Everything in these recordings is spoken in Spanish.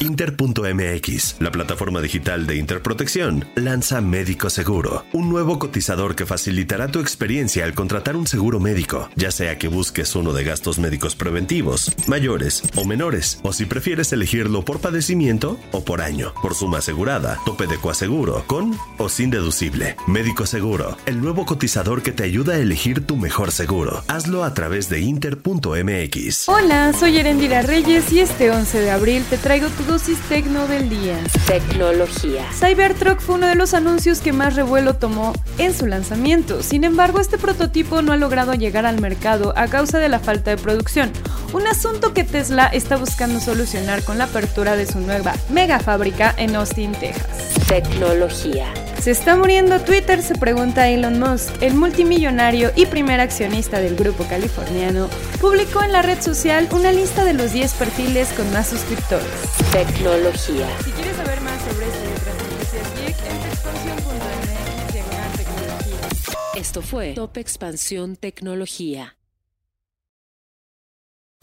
Inter.mx, la plataforma digital de Interprotección, lanza Médico Seguro, un nuevo cotizador que facilitará tu experiencia al contratar un seguro médico, ya sea que busques uno de gastos médicos preventivos, mayores o menores, o si prefieres elegirlo por padecimiento o por año, por suma asegurada, tope de coaseguro, con o sin deducible. Médico Seguro, el nuevo cotizador que te ayuda a elegir tu mejor seguro. Hazlo a través de Inter.mx. Hola, soy Erendira Reyes y este 11 de abril te traigo tu dosis tecno del día. Tecnología. Cybertruck fue uno de los anuncios que más revuelo tomó en su lanzamiento. Sin embargo, este prototipo no ha logrado llegar al mercado a causa de la falta de producción. Un asunto que Tesla está buscando solucionar con la apertura de su nueva mega fábrica en Austin, Texas. Tecnología. ¿Se está muriendo Twitter? Se pregunta Elon Musk. El multimillonario y primer accionista del grupo californiano publicó en la red social una lista de los 10 perfiles con más suscriptores. Tecnología. Si quieres saber más sobre esto y otras noticias geek, entra a expansión.mx diagonal tecnología. Esto fue Top Expansión Tecnología.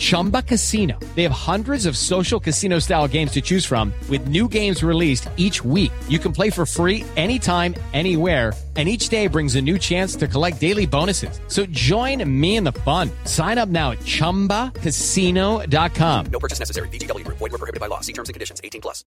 Chumba Casino. They have hundreds of social casino style games to choose from with new games released each week. You can play for free anytime, anywhere and each day brings a new chance to collect daily bonuses. So join me in the fun. Sign up now at ChumbaCasino.com. No purchase necessary. Group. Void prohibited by law. See terms and conditions. 18 plus.